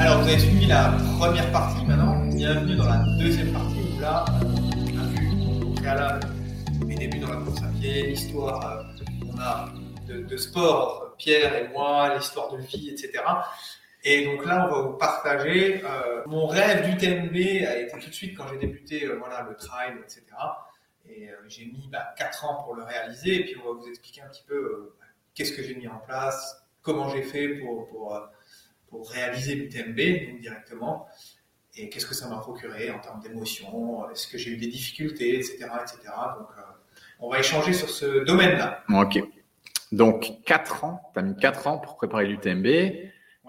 Alors, vous avez suivi la première partie maintenant. Bienvenue dans la deuxième partie où là, on a vu au préalable mes débuts dans la course à pied, l'histoire euh, de, de sport Pierre et moi, l'histoire de vie, etc. Et donc là, on va vous partager euh, mon rêve d'UTMB a été tout de suite quand j'ai débuté euh, voilà, le trail, etc. Et euh, j'ai mis bah, 4 ans pour le réaliser. Et puis on va vous expliquer un petit peu qu'est-ce que j'ai mis en place, comment j'ai fait pour, pour réaliser l'UTMB donc directement. Et qu'est-ce que ça m'a procuré en termes d'émotion, est-ce que j'ai eu des difficultés, etc. etc. Donc euh, on va échanger sur ce domaine-là. Ok. Donc, 4 ans, tu as mis 4 ans pour préparer l'UTMB.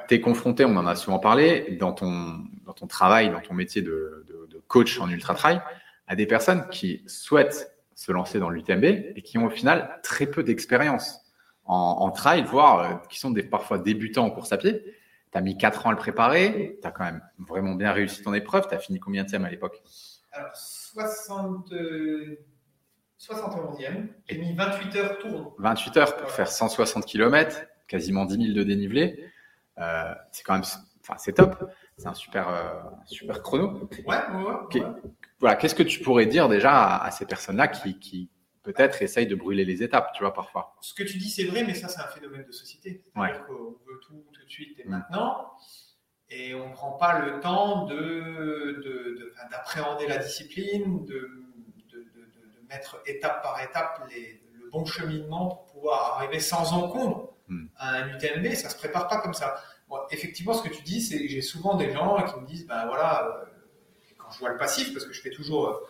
Tu es confronté, on en a souvent parlé, dans ton, dans ton travail, dans ton métier de, de, de coach en ultra-trail, à des personnes qui souhaitent se lancer dans l'UTMB et qui ont au final très peu d'expérience en, en trail, voire euh, qui sont des, parfois débutants en course à pied. Tu as mis 4 ans à le préparer, tu as quand même vraiment bien réussi ton épreuve. Tu as fini combien de à l'époque? Alors, 60, euh, 71e, j'ai mis 28 heures tour. 28 heures pour faire 160 km, quasiment 10 000 de dénivelé. Euh, c'est quand même, enfin, c'est top. C'est un super, euh, super chrono. Ouais, ouais, ouais. Voilà, qu'est-ce que tu pourrais dire déjà à, à ces personnes-là qui, qui peut-être essayent de brûler les étapes, tu vois, parfois Ce que tu dis, c'est vrai, mais ça, c'est un phénomène de société. Ouais. Qu'on veut tout tout de suite et Mm. maintenant, et on ne prend pas le temps de, de- de- d'appréhender la discipline, de, de- de- de- de mettre étape par étape les- le bon cheminement pour pouvoir arriver sans encombre Mm. à un UTMB. Ça se prépare pas comme ça. Bon, effectivement, ce que tu dis, c'est que j'ai souvent des gens qui me disent, ben voilà, euh, quand je vois le passif, parce que je fais toujours euh,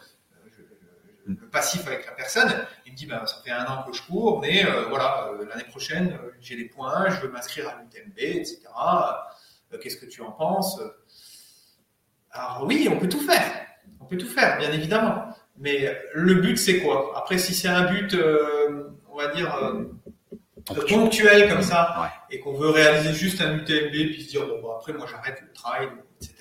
le passif avec la personne, il me dit, ben, ça fait un an que je cours, mais euh, voilà, euh, l'année prochaine, euh, j'ai les points, je veux m'inscrire à l'UTMB, etc. Qu'est-ce que tu en penses? Alors oui, on peut tout faire. On peut tout faire, bien évidemment. Mais le but, c'est quoi? Après, si c'est un but, on va dire, ponctuel comme ça, Ouais. et qu'on veut réaliser juste un UTMB, puis se dire, bon, bon, après, moi, j'arrête le trail, etc.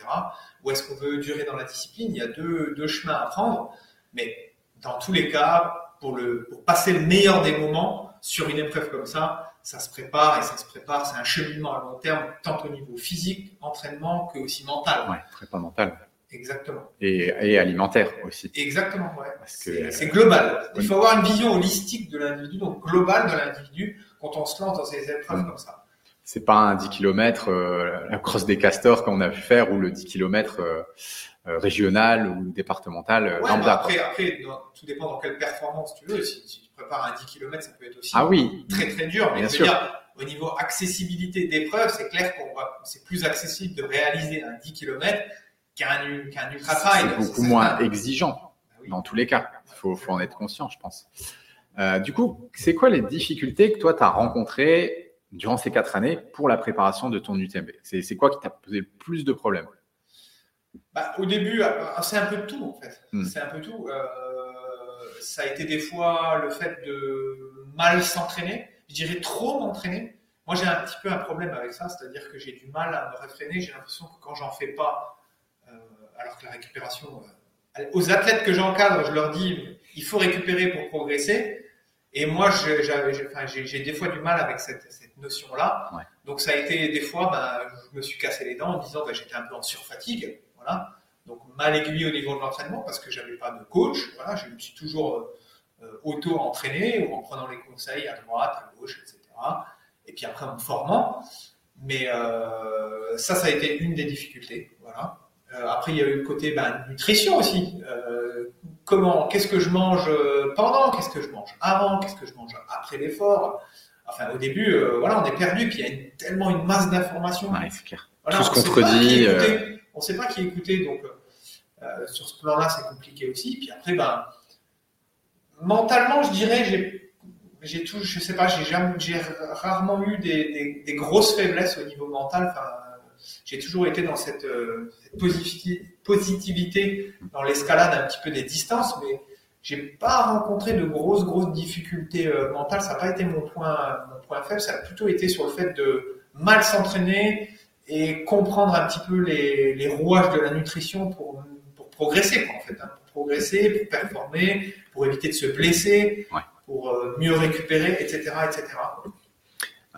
Ou est-ce qu'on veut durer dans la discipline? Il y a deux, deux chemins à prendre. Mais dans tous les cas, pour, le, pour passer le meilleur des moments sur une épreuve comme ça, ça se prépare et ça se prépare. C'est un cheminement à long terme, tant au niveau physique, entraînement, que aussi mental. Ouais, prépa mentale Exactement. et, et alimentaire aussi. Exactement, ouais. C'est c'est global. Il faut avoir une vision holistique de l'individu, donc globale de l'individu, quand on se lance dans ces épreuves Mm. comme ça. C'est pas un 10 km la crosse des castors qu'on a vu faire ou le 10 km régional ou départemental euh, Ouais, lambda. bah après, après tout dépend dans quelle performance tu veux. Si, si tu prépares un 10 km, ça peut être aussi Ah oui, très très dur. Mais Bien sûr. dire, au niveau accessibilité d'épreuve, c'est clair qu'on va, c'est plus accessible de réaliser un 10 km qu'un qu'un ultra trail. c'est beaucoup certain. moins exigeant Bah oui. dans tous les cas. Il faut, faut en être conscient, je pense. Euh, du coup, c'est quoi les difficultés que toi, tu as rencontrées durant ces quatre années pour la préparation de ton UTMB c'est quoi qui t'a posé le plus de problèmes? Bah, au début, euh, c'est un peu de tout en fait. Hmm. C'est un peu tout. Euh, ça a été des fois le fait de mal s'entraîner. Je dirais trop m'entraîner. Moi, j'ai un petit peu un problème avec ça, c'est-à-dire que j'ai du mal à me réfréner. J'ai l'impression que quand j'en fais pas, euh, alors que la récupération, euh, aux athlètes que j'encadre, je leur dis, il faut récupérer pour progresser. Et moi, j'ai des fois du mal avec cette, cette notion-là. Ouais. Donc, ça a été des fois, ben, je me suis cassé les dents en disant, ben, j'étais un peu en surfatigue. Voilà. Donc, mal aiguillé au niveau de l'entraînement parce que j'avais pas de coach. Voilà, je me suis toujours euh, euh, auto-entraîné ou en prenant les conseils à droite, à gauche, etc. Et puis après, en me formant. Mais euh, ça, ça a été une des difficultés. Voilà. Euh, après, il y a eu le côté ben, nutrition aussi. Comment, qu'est-ce que je mange pendant, qu'est-ce que je mange avant, qu'est-ce que je mange après l'effort. Enfin, au début, voilà, on est perdu, puis il y a une- tellement une masse d'informations. Ouais, c'est clair. Voilà, Tout se on sait pas euh. On ne sait pas qui écouter, donc euh, sur ce plan-là, c'est compliqué aussi. Puis après, ben, mentalement, je dirais, j'ai, tout, je sais pas, j'ai rarement eu des, grosses faiblesses au niveau mental. Enfin, j'ai toujours été dans cette, euh, positivité dans l'escalade un petit peu des distances, mais j'ai pas rencontré de grosses grosses difficultés euh, mentales. Ça n'a pas été mon point faible. Ça a plutôt été sur le fait de mal s'entraîner et comprendre un petit peu les, les rouages de la nutrition pour, pour progresser, quoi, en fait, hein, pour progresser, pour performer, pour éviter de se blesser, Ouais. pour euh, mieux récupérer, etc., etc.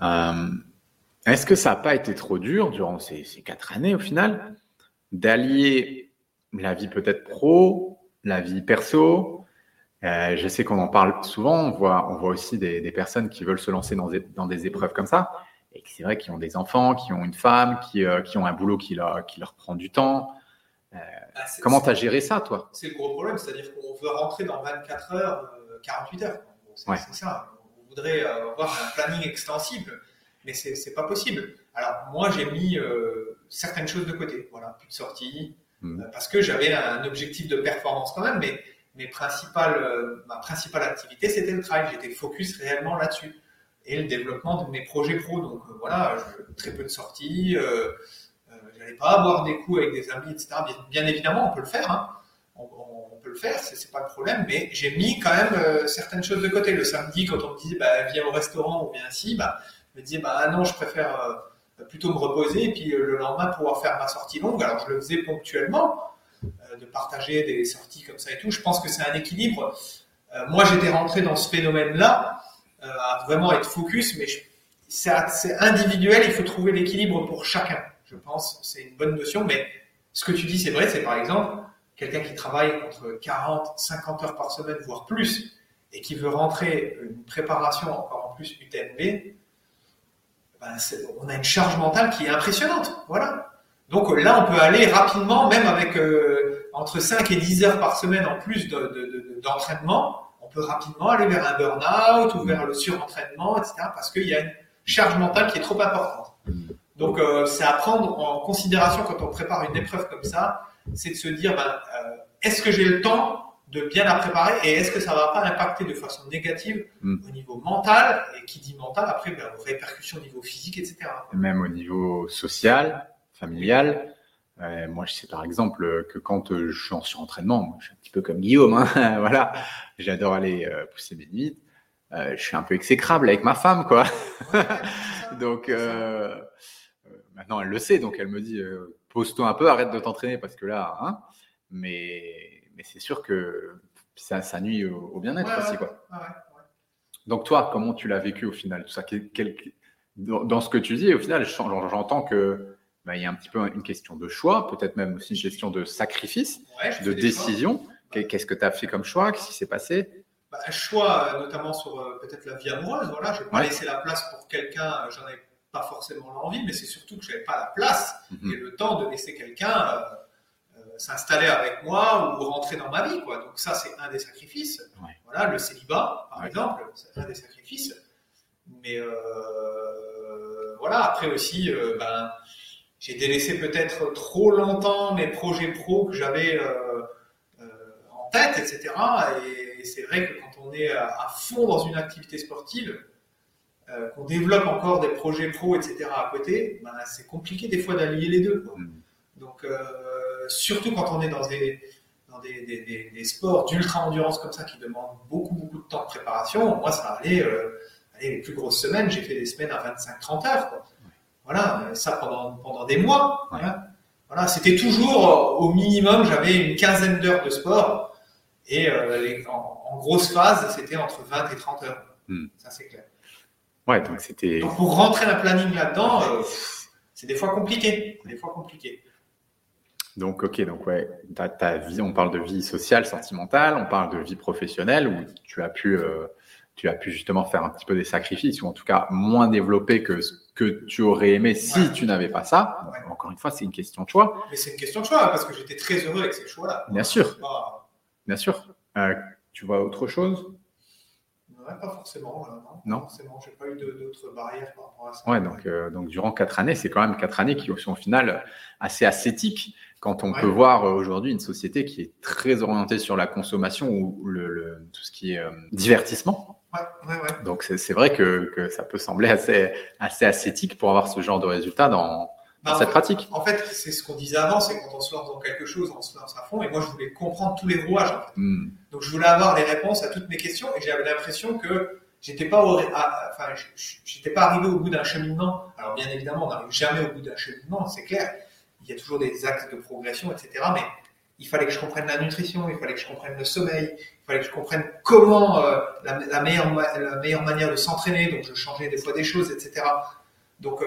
Euh, Est-ce que ça n'a pas été trop dur durant ces, ces quatre années au final d'allier la vie peut-être pro, la vie perso? Euh, Je sais qu'on en parle souvent, on voit, on voit aussi des, des personnes qui veulent se lancer dans des, dans des épreuves comme ça, et c'est vrai qu'ils ont des enfants, qui ont une femme, qui, euh, qui ont un boulot qui leur, qui leur prend du temps. Euh, ah, comment tu as géré ça, toi? C'est le gros problème, c'est-à-dire qu'on veut rentrer dans 24 heures, 48 heures. c'est ça. On voudrait avoir un planning extensible mais c'est pas possible. Alors moi j'ai mis euh, certaines choses de côté, voilà, plus de sortie, hmm. euh, parce que j'avais un objectif de performance quand même, mais mes principales, euh, ma principale activité c'était le travail, j'étais focus réellement là-dessus et le développement de mes projets pro. Donc voilà, très peu de sorties, j'allais pas avoir des coups avec des amis, etc. Bien, évidemment on peut le faire, hein. on, peut le faire, c'est pas le problème, mais j'ai mis quand même certaines choses de côté. Le samedi quand on me dit bah, viens au restaurant ou viens ici, bah me disais, bah non, je préfère euh, plutôt me reposer et puis euh, le lendemain pouvoir faire ma sortie longue. Alors je le faisais ponctuellement, euh, de partager des sorties comme ça et tout. Je pense que c'est un équilibre. moi, j'étais rentré dans ce phénomène-là, à vraiment être focus, mais c'est individuel, il faut trouver l'équilibre pour chacun. Je pense, c'est une bonne notion, mais ce que tu dis, c'est vrai, c'est par exemple quelqu'un qui travaille entre 40, 50 heures par semaine, voire plus, et qui veut rentrer une préparation encore en plus UTMB, ben, on a une charge mentale qui est impressionnante. Voilà. Donc euh, là, on peut aller rapidement, même avec euh, entre 5 et 10 heures par semaine en plus d'entraînement, peut rapidement aller vers un burn-out ou vers le surentraînement, etc. Parce qu'il y a une charge mentale qui est trop importante. Donc euh, c'est à prendre en considération quand on prépare une épreuve comme ça, c'est de se dire, ben, est-ce que j'ai le temps de bien la préparer et est-ce que ça va pas impacter de façon négative hmm. au niveau mental et qui dit mental après ben, aux répercussions au niveau physique etc. même au niveau social, familial. Euh, moi, je sais par exemple que quand euh, je suis en surentraînement, je suis un petit peu comme Guillaume, hein, voilà, j'adore aller euh, pousser mes limites. je suis un peu exécrable avec ma femme, quoi. donc maintenant, elle le sait, donc elle me dit pose-toi un peu, arrête de t'entraîner parce que là, hein, mais mais c'est sûr que ça, ça nuit au, bien-être aussi. Quoi. Donc toi, comment tu l'as vécu au final tout ça? Dans, ce que tu dis, au final, j'entends que bah, il y a un petit peu une question de choix, peut-être même aussi une question de sacrifice, de décision. Qu'est-ce que tu as fait comme choix? Qu'est-ce qui s'est passé? Bah, Un choix, euh, notamment sur euh, peut-être la vie amoureuse. Voilà, je n'ai pas laissé la place pour quelqu'un, euh, j'en avais pas forcément l'envie, mais c'est surtout que je n'avais pas la place mhm. et le temps de laisser quelqu'un s'installer avec moi ou rentrer dans ma vie. Quoi. Donc ça, c'est un des sacrifices. Voilà, le célibat, par exemple, c'est un des sacrifices. Mais euh, voilà, après aussi, ben, j'ai délaissé peut-être trop longtemps mes projets pro que j'avais euh, en tête, etc. Et, c'est vrai que quand on est à, fond dans une activité sportive, qu'on développe encore des projets pro, etc. à côté, ben, c'est compliqué des fois d'allier les deux. Quoi. Mm. Donc surtout quand on est dans des, des, sports d'ultra-endurance comme ça qui demandent beaucoup, beaucoup de temps de préparation, moi, ça allait, euh, les plus grosses semaines, j'ai fait des semaines à 25-30 heures. Voilà, ça pendant, pendant des mois. Voilà, c'était toujours euh, au minimum, j'avais une quinzaine d'heures de sport et euh, en, grosse phase, c'était entre 20 et 30 heures. Hmm. Ça, c'est clair. Ouais, donc c'était. pour rentrer un planning là-dedans, c'est des fois compliqué. Des fois compliqué. Donc, ok, donc ouais, ta, ta, vie, on parle de vie sociale, sentimentale, on parle de vie professionnelle où tu as pu, euh, tu as pu justement faire un petit peu des sacrifices ou en tout cas moins développer que ce que tu aurais aimé si tu n'avais pas ça. Encore une fois, c'est une question de choix. Mais c'est une question de choix parce que j'étais très heureux avec ces choix-là. Bien sûr. Bien sûr. Euh, tu vois autre chose? Pas forcément. non, non. forcément. J'ai pas eu d'autres barrières par rapport à ça. Ouais, donc, euh, donc durant quatre années, c'est quand même quatre années qui sont au final assez ascétiques quand on peut voir euh, aujourd'hui une société qui est très orientée sur la consommation ou le, tout ce qui est divertissement. Ouais, ouais, Donc c'est vrai que, que, ça peut sembler assez, assez ascétique pour avoir ce genre de résultat dans, dans bah, cette pratique. En fait, c'est ce qu'on disait avant, c'est quand on se lance dans quelque chose, on se lance à fond. Et moi, je voulais comprendre tous les rouages. En fait. Hmm. Donc, je voulais avoir les réponses à toutes mes questions, et j'avais l'impression que j'étais pas, au, enfin, j'étais pas arrivé au bout d'un cheminement. Alors, bien évidemment, on n'arrive jamais au bout d'un cheminement, c'est clair il y a toujours des axes de progression, etc. Mais il fallait que je comprenne la nutrition, il fallait que je comprenne le sommeil, il fallait que je comprenne comment euh, la, meilleure, la meilleure manière de s'entraîner. Donc je changeais des fois des choses, etc. Donc,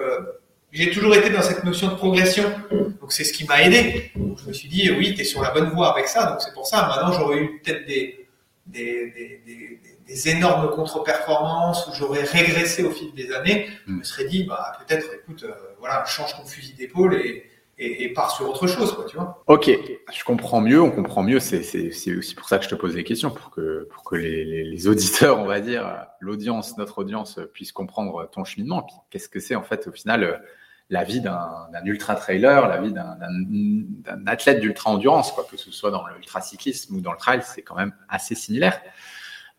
j'ai toujours été dans cette notion de progression. Donc, c'est ce qui m'a aidé. Donc, je me suis dit, oui, tu es sur la bonne voie avec ça. Donc, c'est pour ça. Maintenant, j'aurais eu peut-être des, des, des, des, des, énormes contre-performances où j'aurais régressé au fil des années. Je me serais dit, bah, peut-être, écoute, voilà, change ton fusil d'épaule et, et, et part sur autre chose, quoi, tu vois. Ok, je comprends mieux, on comprend mieux. C'est aussi pour ça que je te pose des questions, pour que, pour que les, les, les auditeurs, on va dire, l'audience, notre audience, puisse comprendre ton cheminement. Qu'est-ce que c'est en fait au final la vie d'un ultra trailer, la vie d'un athlète d'ultra endurance, quoi, que ce soit dans l'ultra cyclisme ou dans le trail, c'est quand même assez similaire.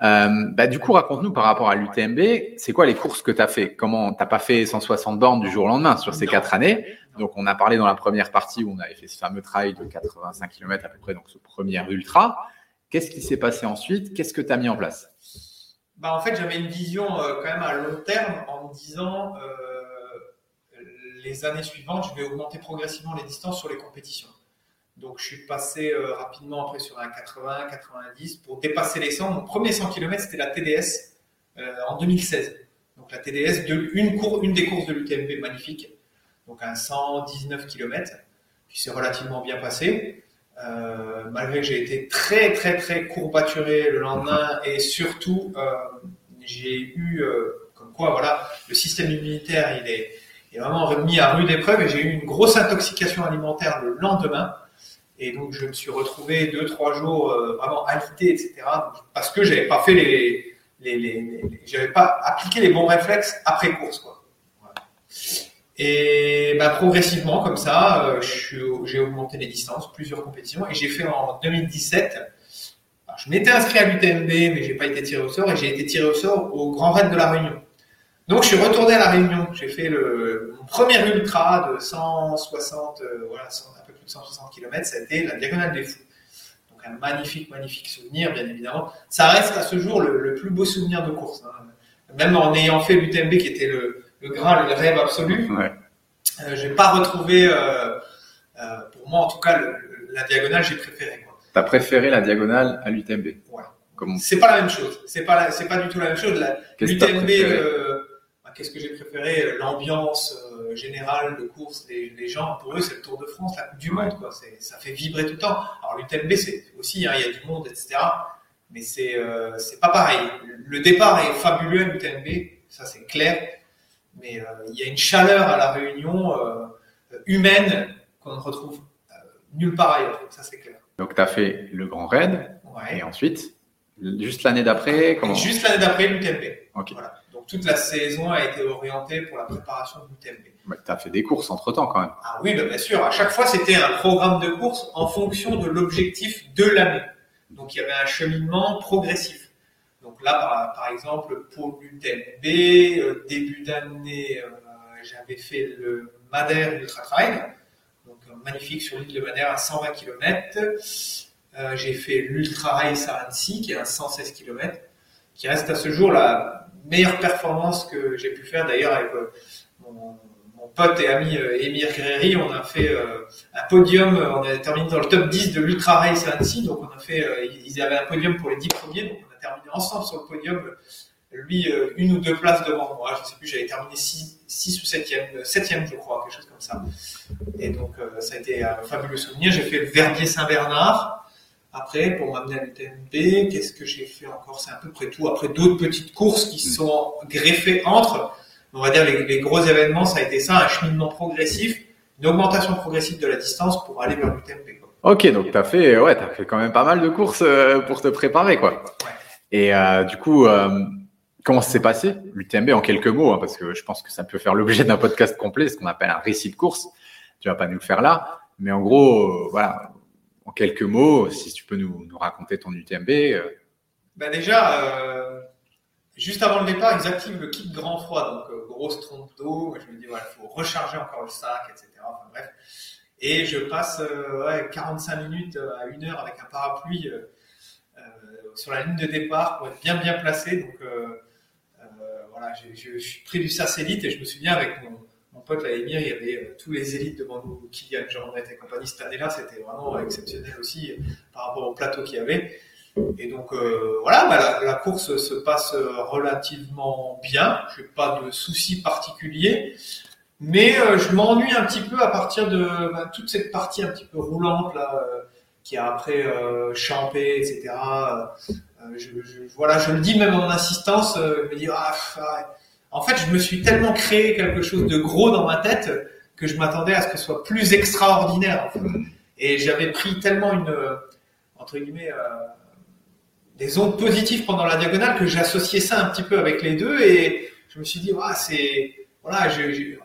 Euh, bah, du coup, raconte-nous par rapport à l'UTMB, c'est quoi les courses que tu as fait? Comment t'as pas fait 160 bornes du jour au lendemain sur ces quatre années? Donc, on a parlé dans la première partie où on avait fait ce fameux trail de 85 km à peu près, donc ce premier ultra. Qu'est-ce qui s'est passé ensuite? Qu'est-ce que tu as mis en place? Bah, En fait, j'avais une vision euh, quand même à long terme en me disant euh, les années suivantes, je vais augmenter progressivement les distances sur les compétitions. Donc, je suis passé euh, rapidement après sur un 80, 90 pour dépasser les 100. Mon premier 100 km, c'était la TDS euh, en 2016. Donc, la TDS, de, une, cour, une des courses de l'UTMB magnifique. Donc, un 119 km qui s'est relativement bien passé. Euh, malgré que j'ai été très, très, très courbaturé le lendemain et surtout, j'ai eu, comme quoi, voilà, le système immunitaire, il est, il est vraiment remis à rude épreuve et j'ai eu une grosse intoxication alimentaire le lendemain. Et donc, je me suis retrouvé deux, trois jours euh, vraiment alité, etc. Parce que j'avais pas fait les, les, j'avais pas appliqué les bons réflexes après course, quoi. Et bah, progressivement, comme ça, euh, j'ai augmenté les distances, plusieurs compétitions, et j'ai fait en 2017. Alors, je m'étais inscrit à l'UTMB, mais j'ai pas été tiré au sort, et j'ai été tiré au sort au Grand Raid de la Réunion. Donc, je suis retourné à la Réunion. J'ai fait le mon premier ultra de 160, euh, voilà, 100, 160 km, été la Diagonale des Fous. Donc un magnifique, magnifique souvenir, bien évidemment. Ça reste à ce jour le, le plus beau souvenir de course. Hein. Même en ayant fait l'UTMB qui était le, le graal, le rêve absolu, ouais. euh, j'ai pas retrouvé, euh, euh, pour moi en tout cas, le, la Diagonale, j'ai préféré. Tu as préféré la Diagonale à l'UTMB Voilà. C'est pas la même chose. C'est pas, c'est pas du tout la même chose. L'UTMB, qu'est-ce que j'ai préféré? L'ambiance euh, générale de course des, des, gens, pour eux, c'est le Tour de France, la Coupe du Monde, quoi. Ça fait vibrer tout le temps. Alors l'UTMB, c'est aussi, hein, il y a du monde, etc. Mais c'est euh, c'est pas pareil. Le départ est fabuleux à l'UTMB, ça c'est clair. Mais euh, il y a une chaleur à la réunion euh, humaine qu'on ne retrouve nulle part ailleurs. Ça c'est clair. Donc tu as fait le Grand Raid, ouais. et ensuite, juste l'année d'après, comment Juste l'année d'après, l'UTMB. Ok. Voilà toute la saison a été orientée pour la préparation de l'UTMB. Tu as fait des courses entre temps quand même. Ah oui, bah bien sûr. À chaque fois, c'était un programme de course en fonction de l'objectif de l'année. Donc il y avait un cheminement progressif. Donc là, par, par exemple, pour l'UTMB, euh, début d'année, euh, j'avais fait le Madère Ultra Trail, donc magnifique sur l'île de Madère à 120 km. Euh, j'ai fait l'Ultra Race à Annecy, qui est à 116 km, qui reste à ce jour la meilleure performance que j'ai pu faire d'ailleurs avec euh, mon, pote et ami euh, Émir Guerreri. On a fait euh, un podium, on a terminé dans le top 10 de l'Ultra Race à Annecy. Donc on a fait, ils avaient un podium pour les 10 premiers, donc on a terminé ensemble sur le podium. Lui, une ou deux places devant moi, je sais plus, j'avais terminé 6 ou 7e, 7e je crois, quelque chose comme ça. Et donc ça a été un fabuleux souvenir. J'ai fait le Verbier Saint-Bernard. Après, pour m'amener à l'UTMB, qu'est-ce que j'ai fait encore? C'est à peu près tout. Après, d'autres petites courses qui sont greffées entre. On va dire les, les, gros événements, ça a été ça, un cheminement progressif, une augmentation progressive de la distance pour aller vers l'UTMB. Ok, donc tu as fait, ouais, as fait quand même pas mal de courses euh, pour te préparer, quoi. Et euh, du coup, euh, comment ça s'est passé l'UTMB en quelques mots hein, Parce que je pense que ça peut faire l'objet d'un podcast complet, ce qu'on appelle un récit de course. Tu vas pas nous le faire là, mais en gros, voilà, quelques mots, si tu peux nous, raconter ton UTMB. Euh... Ben déjà, euh, juste avant le départ, ils activent le kit grand froid, donc euh, grosse trompe d'eau. Je me dis, il faut recharger encore le sac, etc. Enfin, bref. Et je passe euh, ouais, 45 minutes à une heure avec un parapluie sur la ligne de départ pour être bien bien placé. Donc voilà, je, suis pris du satellite et je me souviens avec mon, mon pote à Émir, il y avait euh, tous les élites devant nous, Kylian Jornet et compagnie. Cette année-là, c'était vraiment exceptionnel aussi euh, par rapport au plateau qu'il y avait. Et donc euh, voilà, bah, la, course se passe relativement bien. Je n'ai pas de soucis particuliers, mais je m'ennuie un petit peu à partir de bah, toute cette partie un petit peu roulante là, qui a après champé, etc. Je, voilà, je le dis même en assistance, je me dis ah, en fait, je me suis tellement créé quelque chose de gros dans ma tête que je m'attendais à ce que ce soit plus extraordinaire. Et j'avais pris tellement une entre guillemets des ondes positives pendant la diagonale que j'associais ça un petit peu avec les deux et je me suis dit, c'est, voilà,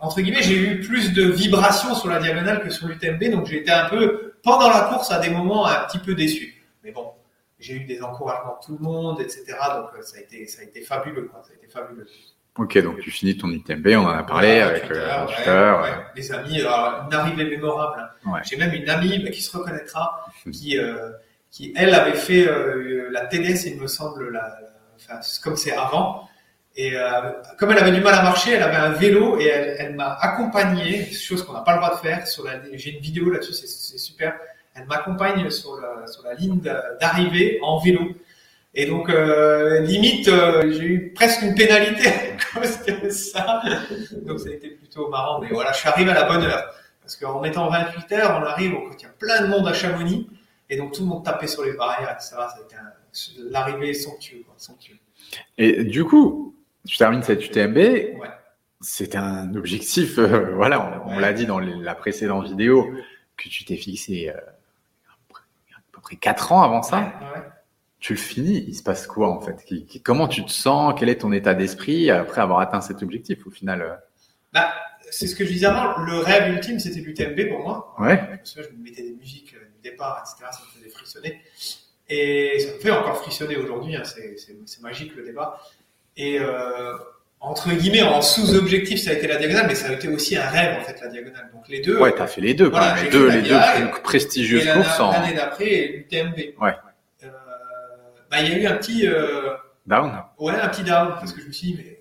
entre guillemets, j'ai eu plus de vibrations sur la diagonale que sur l'UTMB, donc été un peu, pendant la course, à des moments un petit peu déçu. Mais bon, j'ai eu des encouragements de tout le monde, etc. Donc euh, ça a été, ça a été fabuleux. Ça a été fabuleux. Ok, donc tu finis ton UTMB, on en a parlé avec Twitter, euh, ouais, des amis, alors, une arrivée mémorable. J'ai même une amie qui se reconnaîtra, qui, euh, qui elle avait fait euh, la TDS, il me semble, la, enfin, comme c'est avant. Et comme elle avait du mal à marcher, elle avait un vélo et elle, elle m'a accompagné, chose qu'on n'a pas le droit de faire. Sur la, j'ai une vidéo là-dessus, c'est, super. Elle m'accompagne sur la, sur la ligne d'arrivée en vélo. Et donc, euh, limite, euh, j'ai eu presque une pénalité à cause de ça. Donc, ça a été plutôt marrant. Mais voilà, je suis arrivé à la bonne heure. Parce qu'en mettant 28 heures, on arrive quand il y a plein de monde à Chamonix. Et donc tout le monde tapait sur les barrières, etc. Ça a été l'arrivée somptueux, quoi, somptueux. Et du coup, tu termines cette UTMB. Ouais. C'est un objectif, euh, voilà, on, l'a dit dans la précédente vidéo, que tu t'es fixé à peu près 4 ans avant ça. Ouais, tu le finis, il se passe quoi en fait? Comment tu te sens? Quel est ton état d'esprit après avoir atteint cet objectif au final euh? bah, C'est ce que je disais avant, le rêve ultime c'était l'UTMB pour moi. Ouais. Parce que je me mettais des musiques départ, etc. Ça me faisait frissonner. Et ça me fait encore frissonner aujourd'hui, hein, c'est magique le débat. Et euh, entre guillemets, en sous-objectif, ça a été la diagonale, mais ça a été aussi un rêve en fait la diagonale. Donc les deux. Ouais, t'as fait les deux. Voilà, les deux, les deux prestigieuses courses. L'année d'après, l'UTMB. Ouais. Bah, il y a eu un petit euh, down. Ouais, un petit down parce que je me suis dit, mais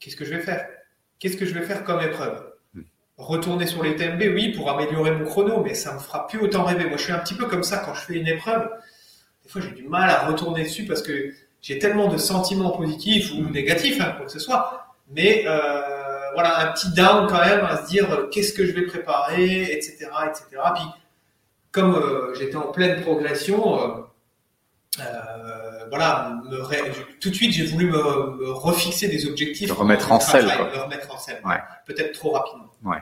qu'est-ce que je vais faire? Qu'est-ce que je vais faire comme épreuve? Retourner sur les TMB, oui, pour améliorer mon chrono, mais ça me fera plus autant rêver. Moi, je suis un petit peu comme ça quand je fais une épreuve. Des fois, j'ai du mal à retourner dessus parce que j'ai tellement de sentiments positifs ou négatifs, hein, quoi que ce soit. Mais euh, voilà, un petit down quand même à se dire euh, qu'est-ce que je vais préparer, etc., etc. Puis, comme euh, j'étais en pleine progression, euh, voilà, me tout de suite, j'ai voulu me, me, refixer des objectifs. remettre en selle, quoi. Me remettre en selle. Ouais. Peut-être trop rapidement. Ouais.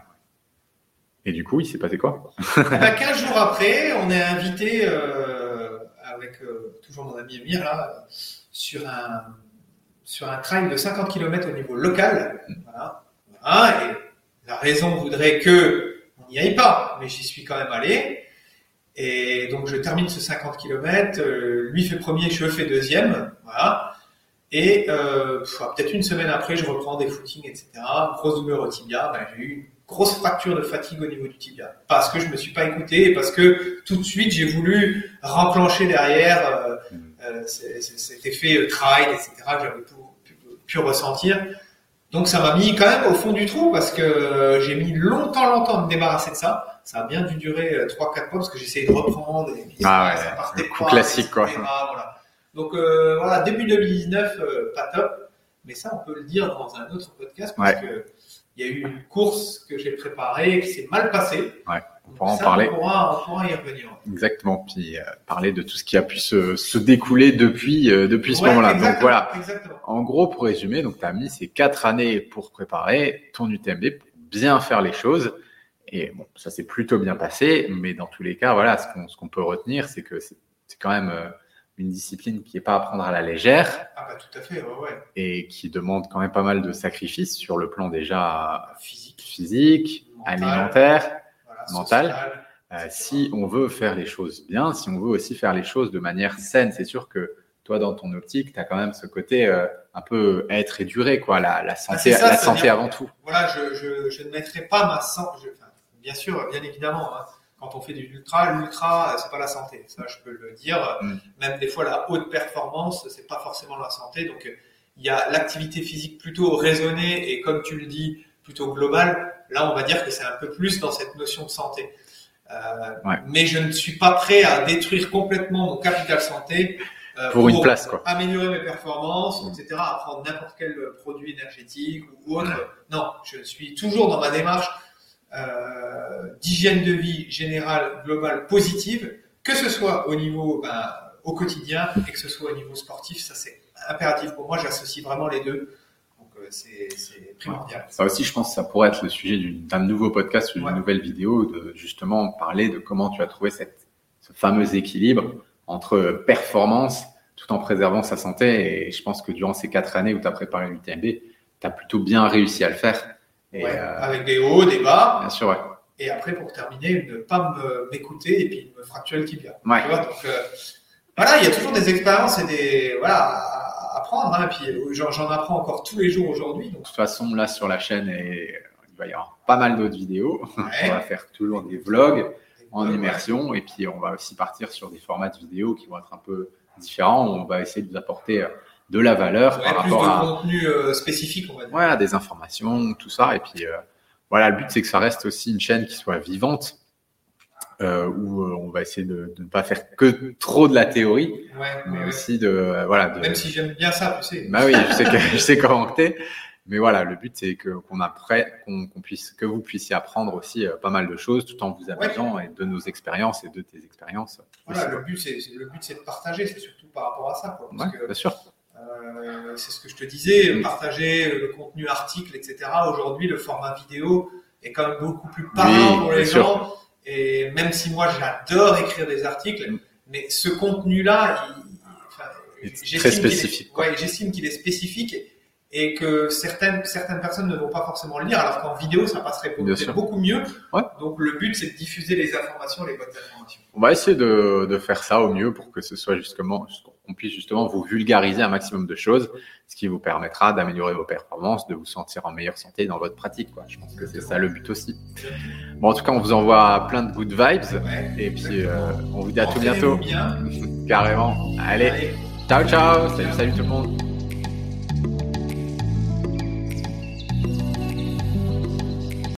Et du coup, il s'est passé quoi? 15 eh ben, jours après, on est invité euh, avec euh, toujours mon ami Emir là, sur un sur un trail de 50 km au niveau local. Voilà. voilà. Et la raison voudrait que on n'y aille pas, mais j'y suis quand même allé. Et donc je termine ce 50 km, euh, lui fait premier, je fais deuxième, voilà. Et euh, peut-être une semaine après, je reprends des footings, etc. Grosse douleur au tibia. Ben, j'ai eu une grosse fracture de fatigue au niveau du tibia parce que je me suis pas écouté et parce que tout de suite j'ai voulu renclencher derrière euh, euh, cet effet tride, etc. que j'avais pu, pu, ressentir. Donc ça m'a mis quand même au fond du trou parce que j'ai mis longtemps, longtemps à me débarrasser de ça. Ça a bien dû durer 3-4 mois parce que j'essayais de reprendre. Et ah ouais, ça partait coup classique quoi. Voilà. Donc euh, voilà, début 2019, euh, pas top. Mais ça, on peut le dire dans un autre podcast parce que il y a eu une course que j'ai préparée qui s'est mal passée. Ouais, on pourra en parler. On pourra, on pourra, y revenir. Exactement. Puis euh, parler de tout ce qui a pu se, se découler depuis euh, depuis ce moment-là. Donc voilà. Exactement. En gros, pour résumer, donc tu as mis ces quatre années pour préparer ton UTMB, pour bien faire les choses. Et bon, ça s'est plutôt bien passé, mais dans tous les cas, voilà, ce qu'on ce qu'on peut retenir, c'est que c'est quand même une discipline qui n'est pas à prendre à la légère. Ah bah tout à fait, ouais, ouais. Et qui demande quand même pas mal de sacrifices sur le plan déjà physique, physique alimentaire, mental. Euh, si on veut faire les choses bien, si on veut aussi faire les choses de manière saine, c'est sûr que toi, dans ton optique, tu as quand même ce côté euh, un peu être et durer, quoi, la, la ah, santé, la santé avant tout. Voilà, je, je, je, ne mettrai pas ma santé, bien sûr, bien évidemment, hein, quand on fait du ultra, l'ultra, c'est pas la santé. Ça, je peux le dire. Mm. Même des fois, la haute performance, c'est pas forcément la santé. Donc, il y a l'activité physique plutôt raisonnée et comme tu le dis, plutôt globale. Là, on va dire que c'est un peu plus dans cette notion de santé. Mais je ne suis pas prêt à détruire complètement mon capital santé pour, une place, quoi. Améliorer mes performances, etc. À prendre n'importe quel produit énergétique ou autre. Non, je suis toujours dans ma démarche d'hygiène de vie générale, globale, positive, que ce soit au niveau ben, au quotidien et que ce soit au niveau sportif, ça c'est impératif pour moi. J'associe vraiment les deux. Donc euh, c'est primordial. Ça aussi, je pense, que ça pourrait être le sujet d'un nouveau podcast ou d'une nouvelle vidéo, de justement parler de comment tu as trouvé cette, ce fameux équilibre entre performance tout en préservant sa santé. Et je pense que durant ces quatre années où tu as préparé l'UTMB, tu as plutôt bien réussi à le faire. Et, euh, Avec des hauts, des bas. Bien sûr, ouais. Et après, pour terminer, ne pas m'écouter et puis me fracturer le tibia. Ouais. Tu vois, donc, euh, voilà, il y a toujours des expériences et des voilà à apprendre. Hein, et puis euh, j'en apprends encore tous les jours aujourd'hui. De toute façon, là sur la chaîne, et, il va y avoir pas mal d'autres vidéos. on va faire toujours des vlogs en immersion et puis on va aussi partir sur des formats de vidéos qui vont être un peu différents. On va essayer de vous apporter de la valeur par rapport de à contenu euh, spécifique, on va dire. Ouais, des informations, tout ça. Et puis voilà, le but c'est que ça reste aussi une chaîne qui soit vivante euh, où euh, on va essayer de, de, ne pas faire que trop de la théorie, mais aussi de euh, voilà. De... Même si j'aime bien ça, tu sais. Bah oui, je sais que je sais comment t'es, mais voilà, le but c'est que qu'on qu'on puisse, que vous puissiez apprendre aussi pas mal de choses, tout en vous amusant et de nos expériences et de tes expériences. Voilà, le but c'est le but c'est de partager, c'est surtout par rapport à ça, quoi, parce que, bien sûr. Euh, c'est ce que je te disais, partager le contenu article, etc. Aujourd'hui, le format vidéo est quand même beaucoup plus parlant pour les gens. Et même si moi j'adore écrire des articles, mm. mais ce contenu-là, spécifique. j'estime qu'il est spécifique et que certaines certaines personnes ne vont pas forcément le lire, alors qu'en vidéo ça passerait beaucoup, beaucoup mieux. Donc le but c'est de diffuser les informations, les bonnes informations. On va essayer de, de faire ça au mieux pour que ce soit justement qu'on puisse justement vous vulgariser un maximum de choses, ce qui vous permettra d'améliorer vos performances, de vous sentir en meilleure santé dans votre pratique. Quoi. Je pense que c'est ça le but aussi. Bon, en tout cas, on vous envoie plein de good vibes et puis euh, on vous dit à tout bientôt. Carrément. Allez, ciao ciao. Salut, salut tout le monde.